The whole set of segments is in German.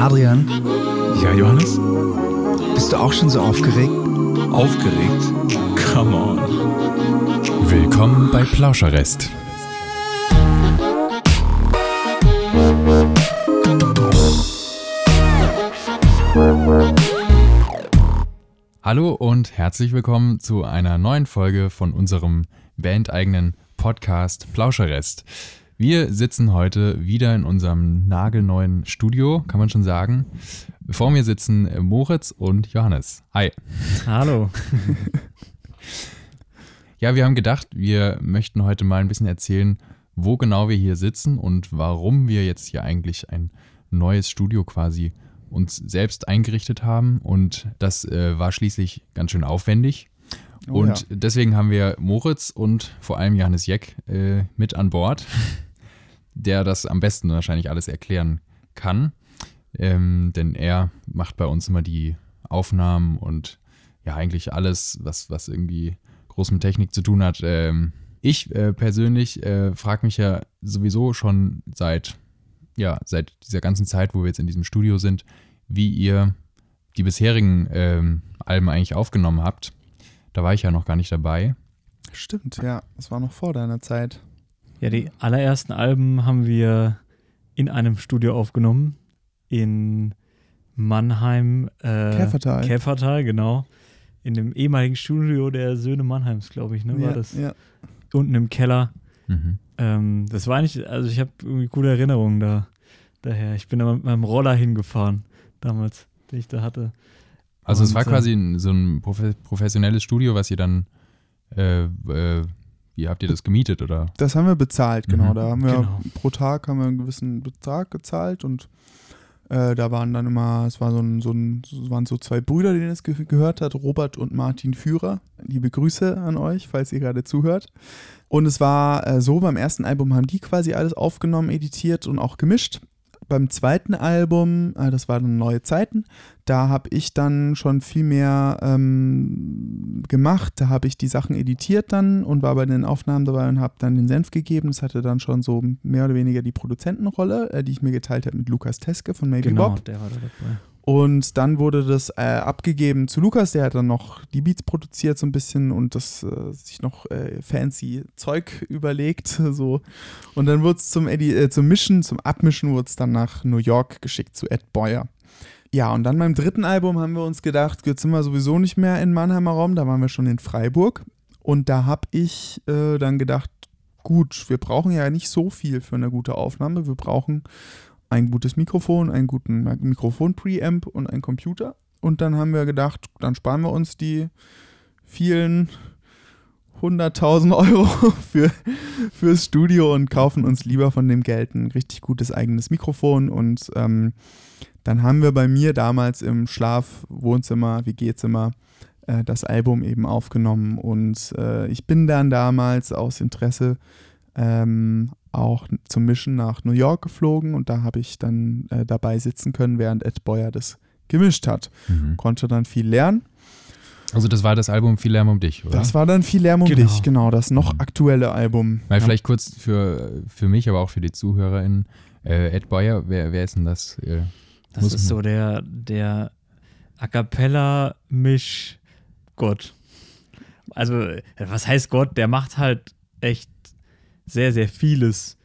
Adrian, Ja, Johannes? bist du auch schon so aufgeregt? Aufgeregt? Come on. Willkommen bei Plauscherrest. Hallo und herzlich willkommen zu einer neuen Folge von unserem bandeigenen Podcast Plauscherrest. Wir sitzen heute wieder in unserem nagelneuen Studio, kann man schon sagen. Vor mir sitzen Moritz und Johannes. Hi. Hallo. Ja, wir haben gedacht, wir möchten heute mal ein bisschen erzählen, wo genau wir hier sitzen und warum wir jetzt hier eigentlich ein neues Studio quasi uns selbst eingerichtet haben. Und das äh, war schließlich ganz schön aufwendig. Oh und ja. deswegen haben wir Moritz und vor allem Johannes Jeck äh, mit an Bord, der das am besten wahrscheinlich alles erklären kann. Ähm, denn er macht bei uns immer die Aufnahmen und ja, eigentlich alles, was, was irgendwie groß mit Technik zu tun hat. Ähm, ich äh, persönlich äh, frage mich ja sowieso schon seit, ja, seit dieser ganzen Zeit, wo wir jetzt in diesem Studio sind, wie ihr die bisherigen ähm, Alben eigentlich aufgenommen habt. Da war ich ja noch gar nicht dabei. Stimmt, ja. Das war noch vor deiner Zeit. Ja, die allerersten Alben haben wir in einem Studio aufgenommen. In Mannheim. Äh, Käfertal. Käfertal, genau. In dem ehemaligen Studio der Söhne Mannheims, glaube ich, ne? War ja, das ja. unten im Keller. Mhm. Ähm, das war nicht, also ich habe irgendwie coole Erinnerungen da daher. Ich bin da mit meinem Roller hingefahren damals, den ich da hatte. Also es Und, war äh, quasi so ein profe professionelles Studio, was ihr dann, äh, äh, wie habt ihr das gemietet oder? Das haben wir bezahlt, genau. Mhm. Da haben wir Genau. pro Tag haben wir einen gewissen Betrag gezahlt und äh, da waren dann immer, es war so ein, so ein, es waren so zwei Brüder, denen es ge gehört hat, Robert und Martin Führer. Liebe Grüße an euch, falls ihr gerade zuhört. Und es war äh, so, beim ersten Album haben die quasi alles aufgenommen, editiert und auch gemischt. Beim zweiten Album, äh, das war dann Neue Zeiten, da habe ich dann schon viel mehr ähm, gemacht. Da habe ich die Sachen editiert dann und war bei den Aufnahmen dabei und habe dann den Senf gegeben. Das hatte dann schon so mehr oder weniger die Produzentenrolle, äh, die ich mir geteilt habe mit Lukas Teske von Maybe Genau, Bob. der war da dabei. Und dann wurde das äh, abgegeben zu Lukas, der hat dann noch die Beats produziert so ein bisschen und das äh, sich noch äh, fancy Zeug überlegt. So. Und dann wurde es zum, Edi- äh, zum Mischen, zum Abmischen wurde es dann nach New York geschickt zu Ed Boyer. Ja, und dann beim dritten Album haben wir uns gedacht, jetzt sind wir sowieso nicht mehr in Mannheimer Raum, da waren wir schon in Freiburg. Und da habe ich äh, dann gedacht, gut, wir brauchen ja nicht so viel für eine gute Aufnahme. Wir brauchen ein gutes Mikrofon, einen guten Mikrofon-Preamp und einen Computer. Und dann haben wir gedacht, dann sparen wir uns die vielen 100.000 Euro für, fürs Studio und kaufen uns lieber von dem Geld ein richtig gutes eigenes Mikrofon. Und ähm, dann haben wir bei mir damals im Schlafwohnzimmer, WG-Zimmer, äh, das Album eben aufgenommen. Und äh, ich bin dann damals aus Interesse ähm, auch zum Mischen nach New York geflogen und da habe ich dann äh, dabei sitzen können, während Ed Boyer das gemischt hat. Mhm. Konnte dann viel lernen. Also das war das Album Viel Lärm um dich, oder? Das war dann viel Lärm um Genau. dich, genau, das noch Mhm. aktuelle Album. Mal Ja. vielleicht kurz für, für mich, aber auch für die ZuhörerInnen. Äh, Ed Boyer, wer, wer ist denn das? Äh, Das ist so der, der A Cappella-Misch-Gott. Also, äh, was heißt Gott? Der macht halt echt sehr, sehr vieles.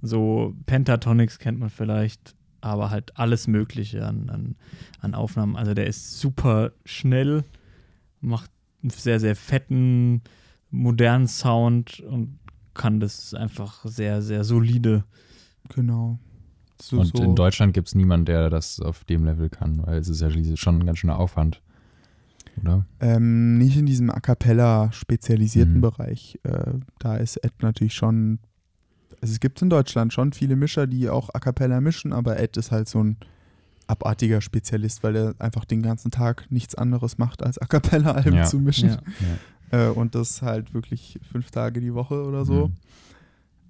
So Pentatonics kennt man vielleicht, aber halt alles Mögliche an, an, an Aufnahmen. Also, der ist super schnell, macht einen sehr, sehr fetten, modernen Sound und kann das einfach sehr, sehr solide. Genau. So, und so. in Deutschland gibt es niemanden, der das auf dem Level kann, weil es ist ja schließlich schon ein ganz schöner Aufwand. Oder? Ähm, nicht in diesem A cappella spezialisierten Mhm. Bereich. Äh, da ist Ed natürlich schon. Also es gibt in Deutschland schon viele Mischer, die auch A cappella mischen, aber Ed ist halt so ein abartiger Spezialist, weil er einfach den ganzen Tag nichts anderes macht, als A cappella-Alben Ja. zu mischen. Ja. Äh, und das halt wirklich fünf Tage die Woche oder so. Mhm.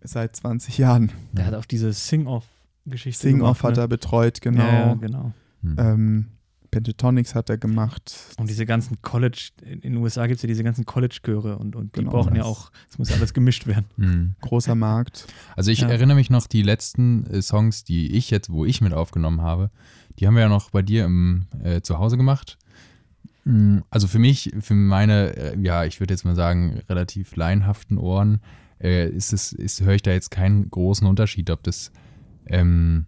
Seit 20 Jahren. Der hat auch diese Sing-Off-Geschichte Sing-Off gemacht, hat ne? er betreut, genau. Ja, ja, genau. Hm. Ähm, Pentatonics hat er gemacht. Und diese ganzen College, in den USA gibt es ja diese ganzen College-Chöre und, und die Genau, brauchen ja das- auch, es muss alles gemischt werden. Mhm. Großer Markt. Also ich Ja. erinnere mich noch, die letzten äh, Songs, die ich jetzt, wo ich mit aufgenommen habe, die haben wir ja noch bei dir im äh, Zuhause gemacht. Mm, Also für mich, für meine, äh, ja, ich würde jetzt mal sagen, relativ laienhaften Ohren, äh, ist es, ist, höre ich da jetzt keinen großen Unterschied, ob das, ähm,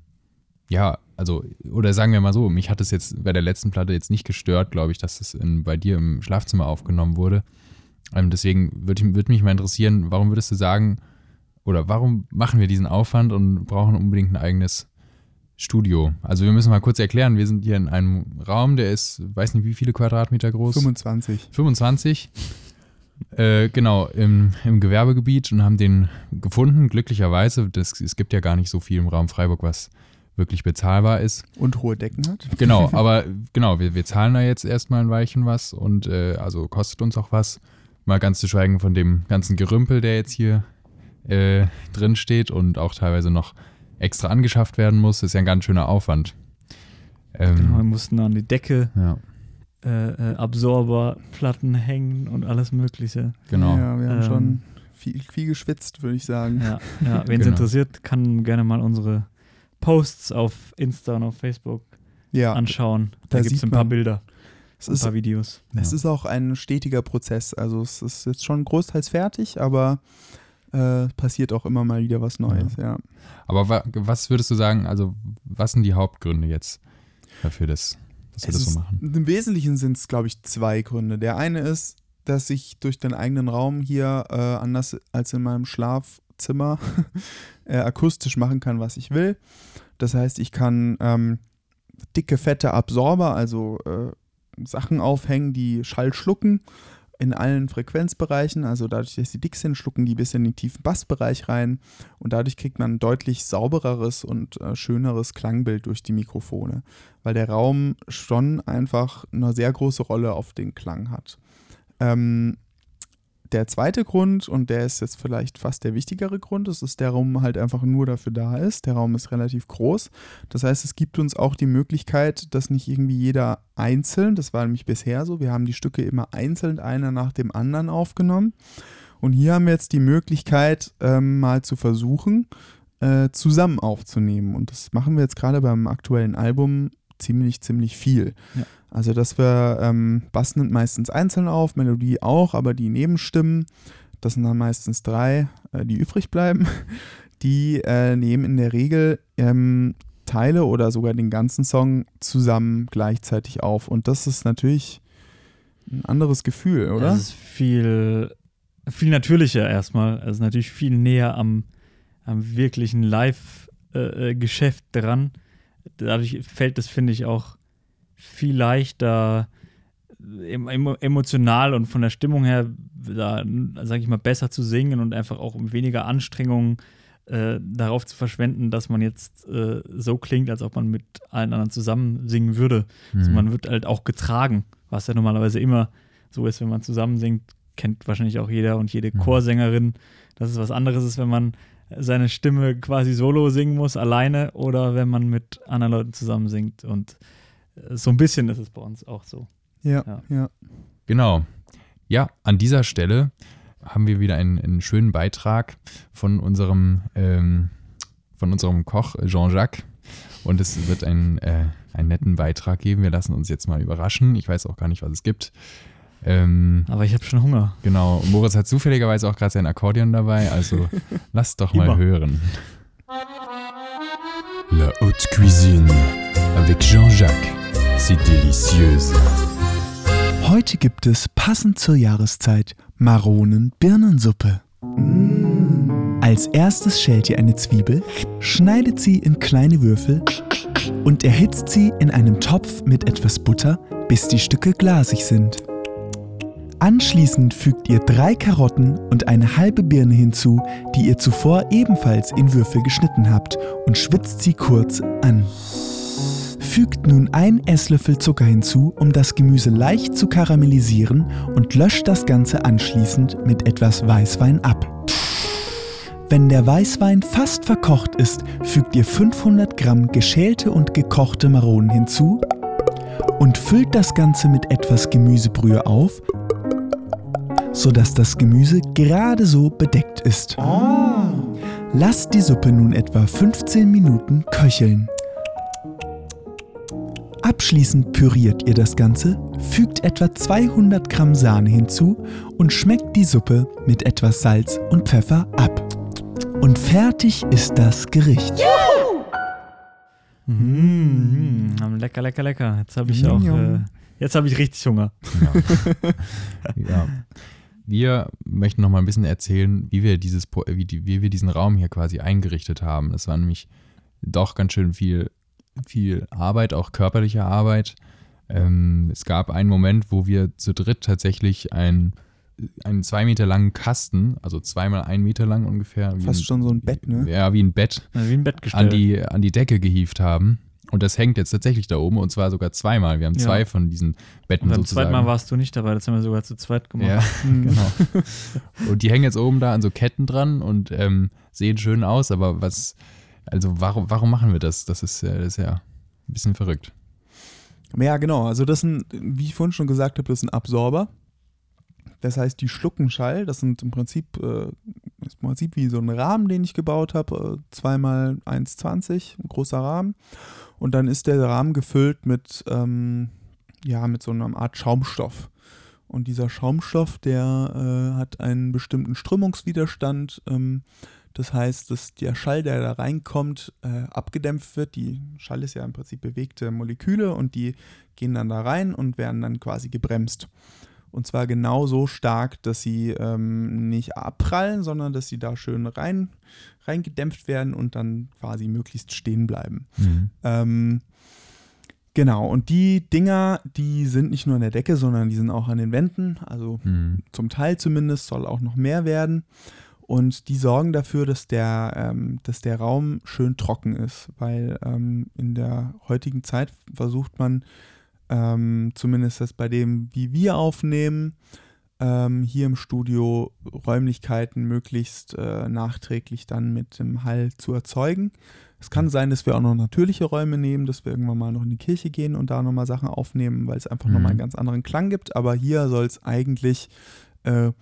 ja, also, oder sagen wir mal so, mich hat es jetzt bei der letzten Platte jetzt nicht gestört, glaube ich, dass es in, bei dir im Schlafzimmer aufgenommen wurde. Ähm, deswegen würde würd mich mal interessieren, warum würdest du sagen, oder warum machen wir diesen Aufwand und brauchen unbedingt ein eigenes Studio? Also wir müssen mal kurz erklären, wir sind hier in einem Raum, der ist, weiß nicht wie viele Quadratmeter groß. 25. 25. Äh, genau, im, im Gewerbegebiet und haben den gefunden, glücklicherweise. Das, es gibt ja gar nicht so viel im Raum Freiburg, was wirklich bezahlbar ist. Und hohe Decken hat. Genau, aber genau, wir, wir zahlen da jetzt erstmal ein Weilchen was und äh, also kostet uns auch was. Mal ganz zu schweigen von dem ganzen Gerümpel, der jetzt hier äh, drin steht und auch teilweise noch extra angeschafft werden muss, ist ja ein ganz schöner Aufwand. Ähm, Genau, wir mussten an die Decke Ja, äh, äh, Absorberplatten hängen und alles Mögliche. genau. Ja, wir haben Ähm. schon viel, viel geschwitzt, würde ich sagen. Ja, ja wen es Genau. interessiert, kann gerne mal unsere Posts auf Insta und auf Facebook Ja, anschauen. da Da gibt es ein paar man- Bilder, es ein ist, paar Videos. es Ja. ist auch ein stetiger Prozess. Also es ist jetzt schon großteils fertig, aber äh, passiert auch immer mal wieder was Neues, ja. Aber wa was würdest du sagen, also was sind die Hauptgründe jetzt dafür, dass, dass wir Es das ist, so machen? Im Wesentlichen sind es, glaube ich, zwei Gründe. Der eine ist, dass ich durch den eigenen Raum hier äh, anders als in meinem Schlafzimmer äh, akustisch machen kann, was ich will. Das heißt, ich kann ähm, dicke, fette Absorber, also äh, Sachen aufhängen, die Schall schlucken in allen Frequenzbereichen. Also dadurch, dass sie dick sind, schlucken die bis in den tiefen Bassbereich rein und dadurch kriegt man ein deutlich saubereres und äh, schöneres Klangbild durch die Mikrofone, weil der Raum schon einfach eine sehr große Rolle auf den Klang hat. Ähm, der zweite Grund, und der ist jetzt vielleicht fast der wichtigere Grund, ist, dass der Raum halt einfach nur dafür da ist. Der Raum ist relativ groß. Das heißt, es gibt uns auch die Möglichkeit, dass nicht irgendwie jeder einzeln, das war nämlich bisher so, wir haben die Stücke immer einzeln einer nach dem anderen aufgenommen. Und hier haben wir jetzt die Möglichkeit, ähm, mal zu versuchen, äh, zusammen aufzunehmen. Und das machen wir jetzt gerade beim aktuellen Album ziemlich, ziemlich viel. Ja. Also, dass wir, ähm, Bass nimmt meistens einzeln auf, Melodie auch, aber die Nebenstimmen, das sind dann meistens drei, äh, die übrig bleiben, die äh, nehmen in der Regel ähm, Teile oder sogar den ganzen Song zusammen gleichzeitig auf. Und das ist natürlich ein anderes Gefühl, oder? Es ist viel, viel natürlicher erstmal. Also natürlich viel näher am, am wirklichen Live-Geschäft dran. Dadurch fällt es, finde ich, auch viel leichter em- emo- emotional und von der Stimmung her, da, sage ich mal, besser zu singen und einfach auch um weniger Anstrengung äh, darauf zu verschwenden, dass man jetzt äh, so klingt, als ob man mit allen anderen zusammen singen würde. Also Mhm. man wird halt auch getragen, was ja normalerweise immer so ist, wenn man zusammen singt, kennt wahrscheinlich auch jeder und jede Mhm. Chorsängerin, dass es was anderes ist, wenn man seine Stimme quasi solo singen muss, alleine, oder wenn man mit anderen Leuten zusammen singt. Und äh, so ein bisschen ist es bei uns auch so. ja, ja. ja. Genau. Ja, an dieser Stelle haben wir wieder einen, einen schönen Beitrag von unserem, ähm, von unserem Koch Jean-Jacques. Und es wird einen, äh, einen netten Beitrag geben. Wir lassen uns jetzt mal überraschen. Ich weiß auch gar nicht, was es gibt. Ähm, Aber ich habe schon Hunger. genau. Moritz hat zufälligerweise auch gerade sein Akkordeon dabei. Also lasst doch mal hören. La haute cuisine avec Jean-Jacques. C'est délicieuse. Heute gibt es passend zur Jahreszeit Maronen-Birnensuppe. Als erstes schält ihr eine Zwiebel, schneidet sie in kleine Würfel und erhitzt sie in einem Topf mit etwas Butter, bis die Stücke glasig sind. Anschließend fügt ihr drei Karotten und eine halbe Birne hinzu, die ihr zuvor ebenfalls in Würfel geschnitten habt und schwitzt sie kurz an. Fügt nun ein Esslöffel Zucker hinzu, um das Gemüse leicht zu karamellisieren und löscht das Ganze anschließend mit etwas Weißwein ab. Wenn der Weißwein fast verkocht ist, fügt ihr 500 Gramm geschälte und gekochte Maronen hinzu und füllt das Ganze mit etwas Gemüsebrühe auf, sodass das Gemüse gerade so bedeckt ist. Lasst die Suppe nun etwa 15 Minuten köcheln. Abschließend püriert ihr das Ganze, fügt etwa 200 Gramm Sahne hinzu und schmeckt die Suppe mit etwas Salz und Pfeffer ab. Und fertig ist das Gericht. Mm, mm, lecker, lecker, lecker. Jetzt habe ich auch, äh, jetzt habe ich richtig Hunger. ja. Wir möchten noch mal ein bisschen erzählen, wie wir dieses, wie, die, wie wir diesen Raum hier quasi eingerichtet haben. Das war nämlich doch ganz schön viel, viel Arbeit, auch körperliche Arbeit. Ähm, es gab einen Moment, wo wir zu dritt tatsächlich ein einen zwei Meter langen Kasten, also zweimal ein Meter lang ungefähr. Fast ein, schon so ein Bett, ne? Ja, wie ein Bett. Ja, wie ein Bett gestellt. An die, an die Decke gehievt haben. Und das hängt jetzt tatsächlich da oben und zwar sogar zweimal. Wir haben ja. zwei von diesen Betten und beim sozusagen. Zweiten Mal warst du nicht dabei, das haben wir sogar zu zweit gemacht. Ja, genau. und die hängen jetzt oben da an so Ketten dran und ähm, sehen schön aus, aber was, also warum, warum machen wir das? Das ist, das ist ja ein bisschen verrückt. Ja, genau. Also das sind, wie ich vorhin schon gesagt habe, das sind Absorber. Das heißt, die schlucken Schall. Das sind im Prinzip, äh, im Prinzip wie so ein Rahmen, den ich gebaut habe. Äh, zweimal 1,20, ein großer Rahmen. Und dann ist der Rahmen gefüllt mit, ähm, ja, mit so einer Art Schaumstoff. Und dieser Schaumstoff, der äh, hat einen bestimmten Strömungswiderstand. Ähm, das heißt, dass der Schall, der da reinkommt, äh, abgedämpft wird. Die Schall ist ja im Prinzip bewegte Moleküle und die gehen dann da rein und werden dann quasi gebremst. Und zwar genau so stark, dass sie ähm, nicht abprallen, sondern dass sie da schön rein, reingedämpft werden und dann quasi möglichst stehen bleiben. Mhm. Ähm, genau, und die Dinger, die sind nicht nur an der Decke, sondern die sind auch an den Wänden. Also mhm. zum Teil zumindest soll auch noch mehr werden. Und die sorgen dafür, dass der, ähm, dass der Raum schön trocken ist, weil ähm, in der heutigen Zeit versucht man ähm, zumindest das bei dem, wie wir aufnehmen, ähm, hier im Studio Räumlichkeiten möglichst äh, nachträglich dann mit dem Hall zu erzeugen. Es kann sein, dass wir auch noch natürliche Räume nehmen, dass wir irgendwann mal noch in die Kirche gehen und da nochmal Sachen aufnehmen, weil es einfach mhm. nochmal einen ganz anderen Klang gibt. Aber hier soll es eigentlich, äh,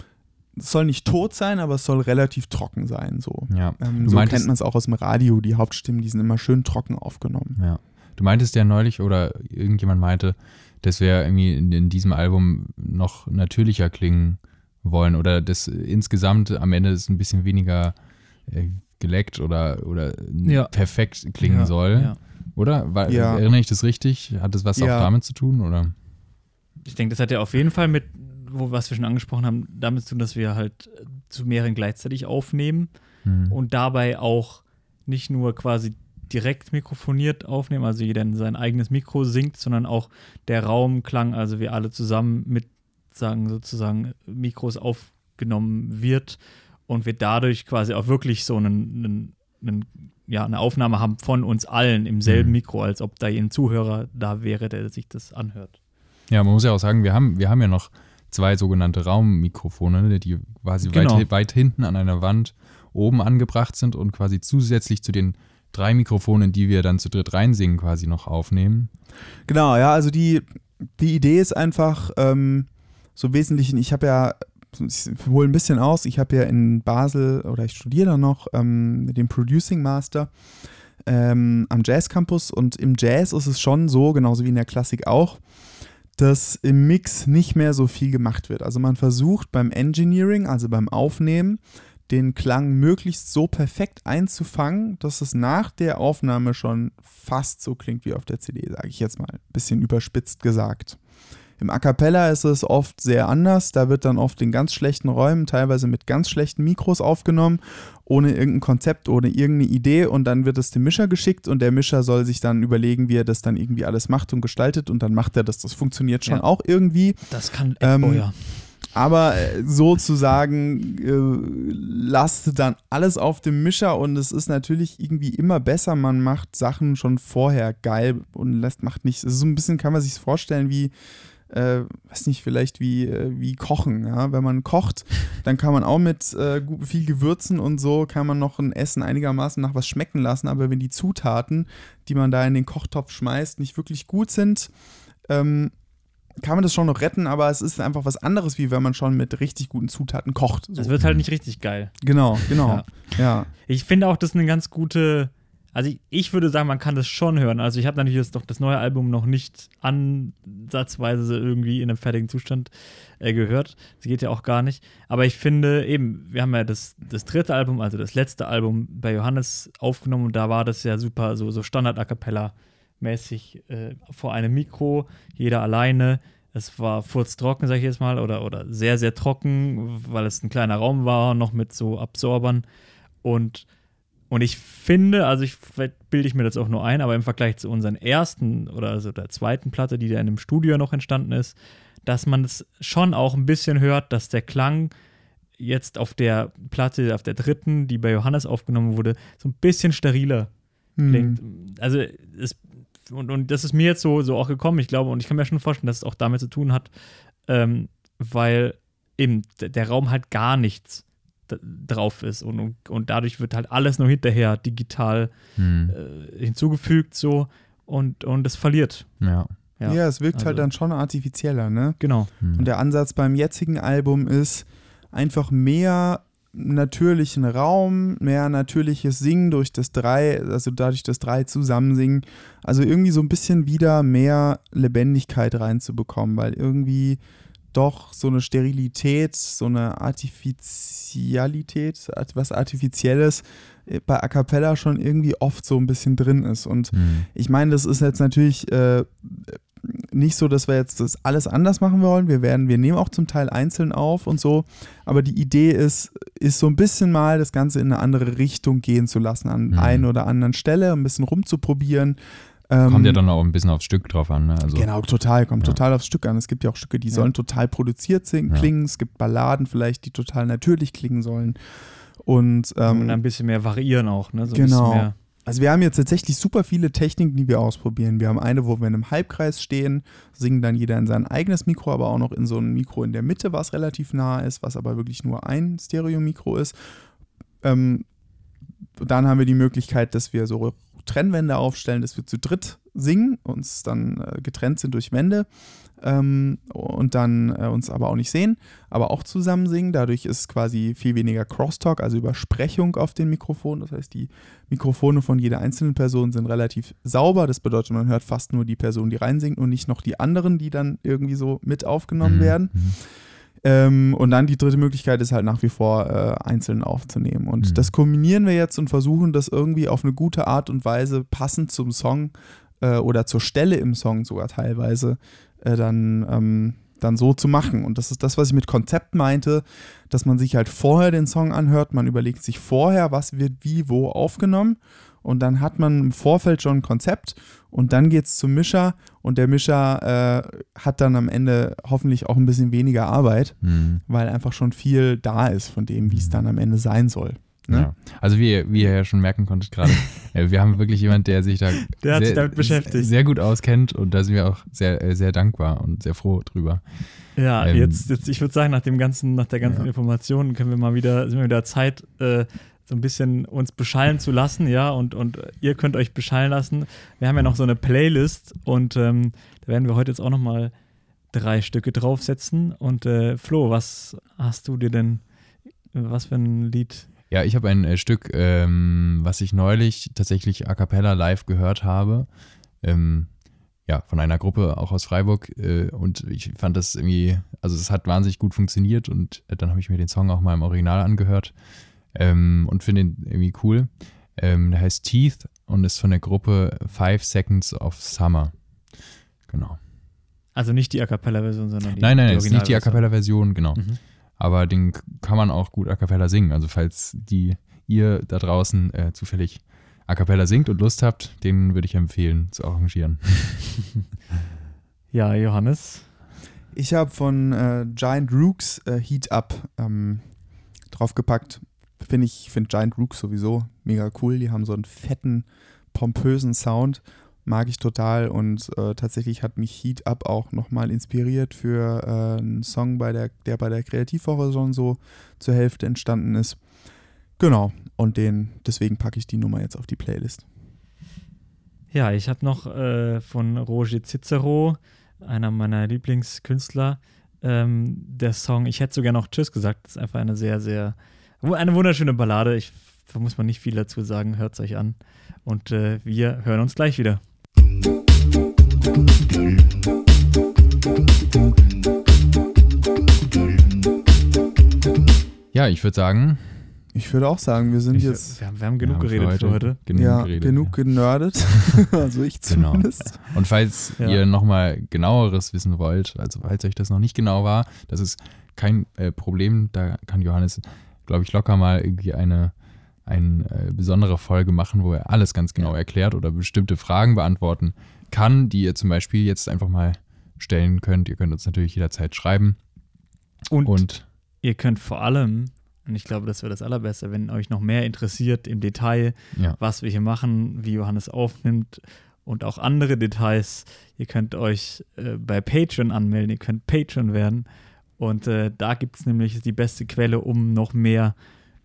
es soll nicht tot sein, aber es soll relativ trocken sein. So, ja. ähm, so kennt man es auch aus dem Radio. Die Hauptstimmen, die sind immer schön trocken aufgenommen. Ja. Du meintest ja neulich oder irgendjemand meinte, dass wir irgendwie in, in diesem Album noch natürlicher klingen wollen oder das insgesamt am Ende ist ein bisschen weniger äh, geleckt oder, oder ja. perfekt klingen ja, soll. Ja. Oder? War, erinnere ich das richtig? Hat das was auch damit zu tun? Oder? Ich denke, das hat ja auf jeden Fall mit, wo, was wir schon angesprochen haben, damit zu tun, dass wir halt zu mehreren gleichzeitig aufnehmen hm. und dabei auch nicht nur quasi direkt mikrofoniert aufnehmen, also jeder in sein eigenes Mikro singt, sondern auch der Raumklang, also wir alle zusammen mit sagen sozusagen Mikros aufgenommen wird und wir dadurch quasi auch wirklich so einen, einen, einen ja, eine Aufnahme haben von uns allen im selben mhm. Mikro, als ob da ein Zuhörer da wäre, der sich das anhört. Ja, man muss ja auch sagen, wir haben, wir haben ja noch zwei sogenannte Raummikrofone, die quasi genau. weit, weit hinten an einer Wand oben angebracht sind und quasi zusätzlich zu den drei Mikrofone, die wir dann zu dritt reinsingen, quasi noch aufnehmen. Genau, ja, also die, die Idee ist einfach ähm, so wesentlich, ich habe ja, ich hole ein bisschen aus, ich habe ja in Basel oder ich studiere da noch ähm, den Producing Master ähm, am Jazz Campus und im Jazz ist es schon so, genauso wie in der Klassik auch, dass im Mix nicht mehr so viel gemacht wird. Also man versucht beim Engineering, also beim Aufnehmen, den Klang möglichst so perfekt einzufangen, dass es nach der Aufnahme schon fast so klingt wie auf der CD, sage ich jetzt mal, ein bisschen überspitzt gesagt. Im A cappella ist es oft sehr anders. Da wird dann oft in ganz schlechten Räumen, teilweise mit ganz schlechten Mikros aufgenommen, ohne irgendein Konzept, ohne irgendeine Idee. Und dann wird es dem Mischer geschickt und der Mischer soll sich dann überlegen, wie er das dann irgendwie alles macht und gestaltet. Und dann macht er das. Das funktioniert schon ja. auch irgendwie. Das kann, ähm, oh ja. Aber äh, sozusagen äh, lastet dann alles auf dem Mischer und es ist natürlich irgendwie immer besser. Man macht Sachen schon vorher geil und lässt, macht nicht. Es ist so ein bisschen, kann man sich vorstellen, wie, äh, weiß nicht, vielleicht wie, äh, wie Kochen. Ja? Wenn man kocht, dann kann man auch mit äh, viel Gewürzen und so, kann man noch ein Essen einigermaßen nach was schmecken lassen. Aber wenn die Zutaten, die man da in den Kochtopf schmeißt, nicht wirklich gut sind, ähm, kann man das schon noch retten, aber es ist einfach was anderes, wie wenn man schon mit richtig guten Zutaten kocht. So. Es wird halt nicht richtig geil. Genau, genau. Ja. Ja. Ich finde auch, das ist eine ganz gute. Also ich, ich würde sagen, man kann das schon hören. Also ich habe natürlich jetzt doch das neue Album noch nicht ansatzweise irgendwie in einem fertigen Zustand äh, gehört. Das geht ja auch gar nicht. Aber ich finde eben, wir haben ja das, das dritte Album, also das letzte Album bei Johannes aufgenommen und da war das ja super, so, so Standard-A Cappella-mäßig äh, vor einem Mikro, jeder alleine. Es war furztrocken, sag ich jetzt mal, oder, oder sehr, sehr trocken, weil es ein kleiner Raum war, noch mit so Absorbern. Und, und ich finde, also ich bilde ich mir das auch nur ein, aber im Vergleich zu unseren ersten oder also der zweiten Platte, die da in einem Studio noch entstanden ist, dass man es schon auch ein bisschen hört, dass der Klang jetzt auf der Platte, auf der dritten, die bei Johannes aufgenommen wurde, so ein bisschen steriler Hm. klingt. Also es, und, und das ist mir jetzt so, so auch gekommen, ich glaube, und ich kann mir schon vorstellen, dass es auch damit zu tun hat, ähm, weil eben der Raum halt gar nichts drauf ist und, und, und dadurch wird halt alles nur hinterher digital Hm. äh, hinzugefügt so und, und es verliert. Ja. Ja, Ja, es wirkt halt also- dann schon artifizieller, ne? Genau. Hm. Und der Ansatz beim jetzigen Album ist einfach mehr natürlichen Raum, mehr natürliches Singen durch das Drei, also dadurch das Drei zusammensingen. Also irgendwie so ein bisschen wieder mehr Lebendigkeit reinzubekommen, weil irgendwie doch so eine Sterilität, so eine Artifizialität, was Artifizielles äh, bei A Cappella schon irgendwie oft so ein bisschen drin ist. Und Hm. ich meine, das ist jetzt natürlich äh, nicht so, dass wir jetzt das alles anders machen wollen. Wir werden, wir nehmen auch zum Teil einzeln auf und so. Aber die Idee ist, ist so ein bisschen mal das Ganze in eine andere Richtung gehen zu lassen, an Mhm. einen oder anderen Stelle, ein bisschen rumzuprobieren. Ähm, Kommt ja dann auch ein bisschen aufs Stück drauf an. Ne? Also, Genau, total, kommt Ja. total aufs Stück an. Es gibt ja auch Stücke, die Ja. sollen total produziert singen, Ja. klingen. Es gibt Balladen vielleicht, die total natürlich klingen sollen. Und Ähm, ähm, ein bisschen mehr variieren auch, ne? So ein Genau. Also wir haben jetzt tatsächlich super viele Techniken, die wir ausprobieren. Wir haben eine, wo wir in einem Halbkreis stehen, singen dann jeder in sein eigenes Mikro, aber auch noch in so ein Mikro in der Mitte, was relativ nah ist, was aber wirklich nur ein Stereo-Mikro ist. Ähm, dann haben wir die Möglichkeit, dass wir so Trennwände aufstellen, dass wir zu dritt singen, uns dann äh, getrennt sind durch Wände ähm, und dann äh, uns aber auch nicht sehen, aber auch zusammen singen. Dadurch ist quasi viel weniger Crosstalk, also Übersprechung auf den Mikrofonen. Das heißt, die Mikrofone von jeder einzelnen Person sind relativ sauber. Das bedeutet, man hört fast nur die Person, die reinsingt und nicht noch die anderen, die dann irgendwie so mit aufgenommen Mhm. werden. Mhm. Ähm, und dann die dritte Möglichkeit ist halt nach wie vor äh, einzeln aufzunehmen. Und Mhm. das kombinieren wir jetzt und versuchen das irgendwie auf eine gute Art und Weise passend zum Song äh, oder zur Stelle im Song sogar teilweise äh, dann, ähm, dann so zu machen. Und das ist das, was ich mit Konzept meinte, dass man sich halt vorher den Song anhört, man überlegt sich vorher, was wird wie wo aufgenommen. Und dann hat man im Vorfeld schon ein Konzept und dann geht es zum Mischer und der Mischer äh, hat dann am Ende hoffentlich auch ein bisschen weniger Arbeit, Mhm. weil einfach schon viel da ist von dem, wie es dann am Ende sein soll. Ne? Ja. Also wie, ihr- wie ihr ja schon merken konntet gerade, äh, wir haben wirklich jemanden, der sich da Der sehr, sich sehr gut auskennt und da sind wir auch sehr, äh, sehr dankbar und sehr froh drüber. Ja, Ähm, jetzt, jetzt, ich würde sagen, nach dem ganzen, nach der ganzen Ja. Information können wir mal wieder, sind wir wieder Zeit, äh, so ein bisschen uns beschallen zu lassen, ja, und, und ihr könnt euch beschallen lassen. Wir haben ja noch so eine Playlist und ähm, da werden wir heute jetzt auch noch mal drei Stücke draufsetzen. Und äh, Flo, was hast du dir denn, was für ein Lied? Ja, ich habe ein äh, Stück, ähm, was ich neulich tatsächlich a cappella live gehört habe. Ähm, ja, von einer Gruppe auch aus Freiburg. Äh, und ich fand das irgendwie, also es hat wahnsinnig gut funktioniert und äh, dann habe ich mir den Song auch mal im Original angehört ähm, und finde ihn irgendwie cool. Ähm, der heißt Teeth und ist von der Gruppe Five Seconds of Summer. Genau. Also nicht die A Cappella-Version, sondern die Nein, nein, es ist nicht die A Originalversion. Cappella-Version, genau. Mhm. Aber den kann man auch gut a cappella singen. Also falls die ihr da draußen äh, zufällig a cappella singt und Lust habt, den würde ich empfehlen zu arrangieren. Ja, Johannes. Ich habe von äh, Giant Rooks äh, Heat Up ähm, draufgepackt. Finde ich, finde Giant Rooks sowieso mega cool. Die haben so einen fetten, pompösen Sound. Mag ich total und äh, tatsächlich hat mich Heat Up auch nochmal inspiriert für äh, einen Song, bei der, der bei der Kreativwoche schon so zur Hälfte entstanden ist. Genau, und den, deswegen packe ich die Nummer jetzt auf die Playlist. Ja, ich habe noch äh, von Roger Cicero einer meiner Lieblingskünstler. Ähm, der Song, ich hätte sogar noch Tschüss gesagt, ist einfach eine sehr, sehr, eine wunderschöne Ballade. Ich, da muss man nicht viel dazu sagen, hört es euch an. Und äh, wir hören uns gleich wieder. Ja, ich würde sagen, Ich würde auch sagen, wir sind Ich, jetzt wir, haben, wir haben genug wir haben geredet für heute. Genug ja, geredet, genug ja. genördet. also ich Genau. zumindest. Und falls Ja. ihr nochmal genaueres wissen wollt, also falls euch das noch nicht genau war, das ist kein äh, Problem. Da kann Johannes, glaube ich, locker mal irgendwie eine, eine äh, besondere Folge machen, wo er alles ganz genau erklärt oder bestimmte Fragen beantworten kann, die ihr zum Beispiel jetzt einfach mal stellen könnt. Ihr könnt uns natürlich jederzeit schreiben. Und, Und ihr könnt vor allem, und ich glaube, das wäre das Allerbeste, wenn euch noch mehr interessiert im Detail, ja, was wir hier machen, wie Johannes aufnimmt und auch andere Details. Ihr könnt euch äh, bei Patreon anmelden, ihr könnt Patreon werden. Und äh, da gibt es nämlich die beste Quelle, um noch mehr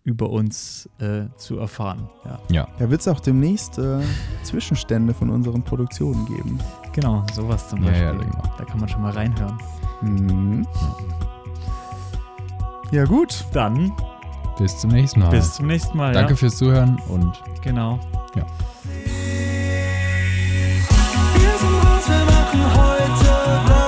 über uns äh, zu erfahren. Ja. ja. Da wird es auch demnächst äh, Zwischenstände von unseren Produktionen geben. Genau, sowas zum Beispiel. Ja, ja, genau. Da kann man schon mal reinhören. Mhm. Ja, gut. Dann. Bis zum nächsten Mal. Bis zum nächsten Mal. Danke fürs Zuhören und. Genau. Ja. Wir sind was wir machen heute.